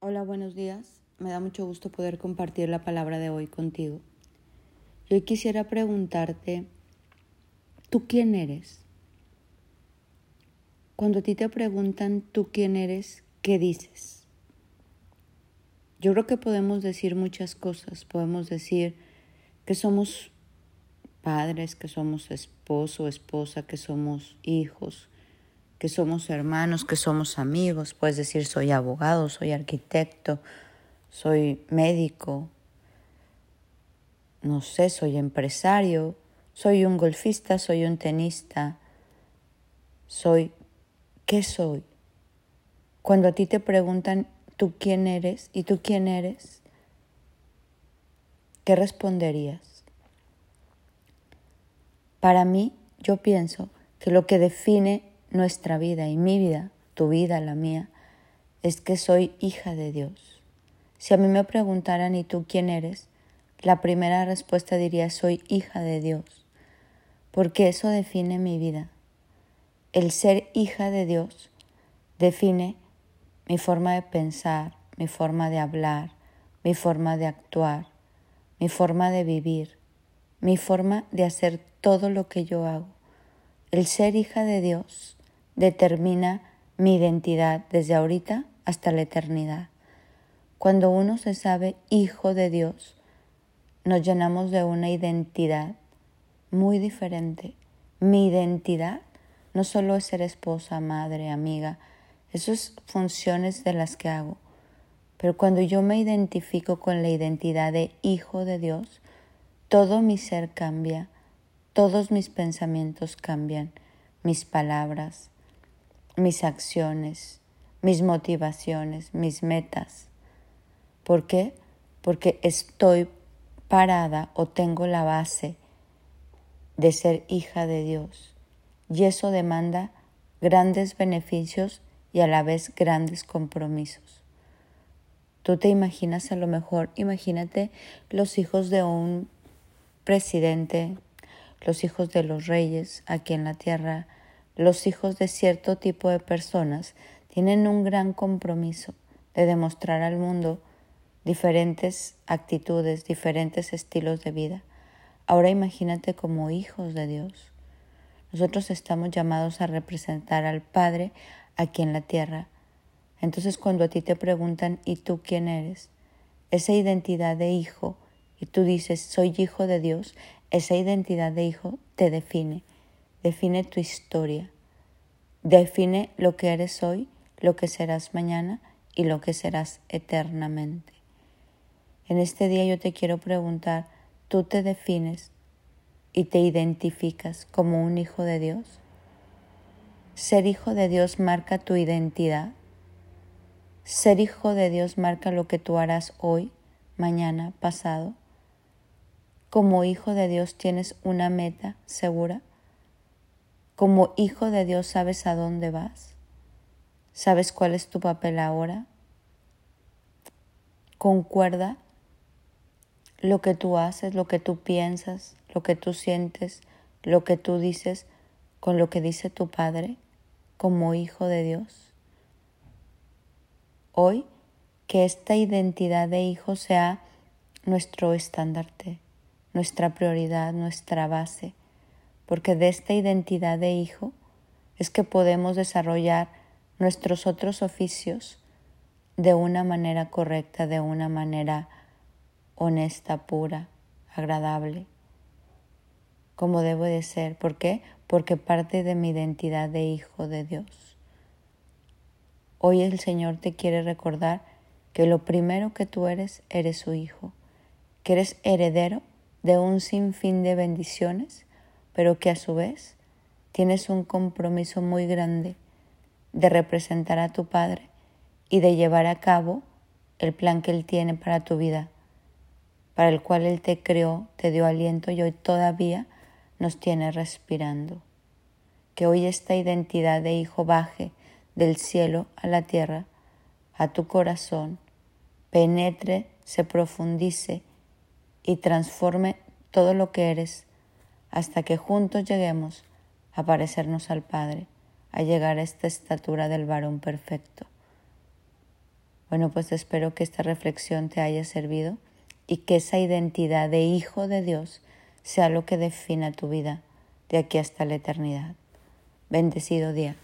Hola, buenos días. Me da mucho gusto poder compartir la palabra de hoy contigo. Yo quisiera preguntarte, ¿tú quién eres? Cuando a ti te preguntan tú quién eres, ¿qué dices? Yo creo que podemos decir muchas cosas. Podemos decir que somos padres, que somos esposo, esposa, que somos hijos, que somos hermanos, que somos amigos. Puedes decir soy abogado, soy arquitecto, soy médico, no sé, soy empresario, soy un golfista, soy un tenista, soy... ¿Qué soy? Cuando a ti te preguntan tú quién eres y tú quién eres, ¿qué responderías? Para mí, yo pienso que lo que define nuestra vida y mi vida, tu vida, la mía, es que soy hija de Dios. Si a mí me preguntaran, ¿y tú quién eres? La primera respuesta diría, soy hija de Dios, porque eso define mi vida. El ser hija de Dios define mi forma de pensar, mi forma de hablar, mi forma de actuar, mi forma de vivir, mi forma de hacer todo lo que yo hago. El ser hija de Dios determina mi identidad desde ahorita hasta la eternidad. Cuando uno se sabe hijo de Dios, nos llenamos de una identidad muy diferente. Mi identidad no solo es ser esposa, madre, amiga, esas funciones de las que hago. Pero cuando yo me identifico con la identidad de hijo de Dios, todo mi ser cambia, todos mis pensamientos cambian, mis palabras, mis acciones, mis motivaciones, mis metas. ¿Por qué? Porque estoy parada o tengo la base de ser hija de Dios. Y eso demanda grandes beneficios y a la vez grandes compromisos. Tú te imaginas a lo mejor, imagínate los hijos de un presidente, los hijos de los reyes aquí en la tierra, los hijos de cierto tipo de personas tienen un gran compromiso de demostrar al mundo diferentes actitudes, diferentes estilos de vida. Ahora imagínate como hijos de Dios. Nosotros estamos llamados a representar al Padre aquí en la tierra. Entonces cuando a ti te preguntan, ¿y tú quién eres? Esa identidad de hijo, y tú dices, soy hijo de Dios, esa identidad de hijo te define define tu historia, define lo que eres hoy, lo que serás mañana y lo que serás eternamente. En este día yo te quiero preguntar, ¿tú te defines y te identificas como un hijo de Dios? Ser hijo de Dios marca tu identidad. Ser hijo de Dios marca lo que tú harás hoy, mañana, pasado. Como hijo de Dios tienes una meta segura. Como hijo de Dios sabes a dónde vas. ¿Sabes cuál es tu papel ahora? Concuerda lo que tú haces, lo que tú piensas, lo que tú sientes, lo que tú dices con lo que dice tu Padre como hijo de Dios. Hoy que esta identidad de hijo sea nuestro estandarte, nuestra prioridad, nuestra base porque de esta identidad de hijo es que podemos desarrollar nuestros otros oficios de una manera correcta, de una manera honesta, pura, agradable, como debo de ser. ¿Por qué? Porque parte de mi identidad de hijo de Dios. Hoy el Señor te quiere recordar que lo primero que tú eres, eres su hijo, que eres heredero de un sinfín de bendiciones pero que a su vez tienes un compromiso muy grande de representar a tu Padre y de llevar a cabo el plan que Él tiene para tu vida, para el cual Él te creó, te dio aliento y hoy todavía nos tiene respirando. Que hoy esta identidad de hijo baje del cielo a la tierra, a tu corazón, penetre, se profundice y transforme todo lo que eres hasta que juntos lleguemos a parecernos al Padre, a llegar a esta estatura del varón perfecto. Bueno, pues espero que esta reflexión te haya servido y que esa identidad de hijo de Dios sea lo que defina tu vida de aquí hasta la eternidad. Bendecido día.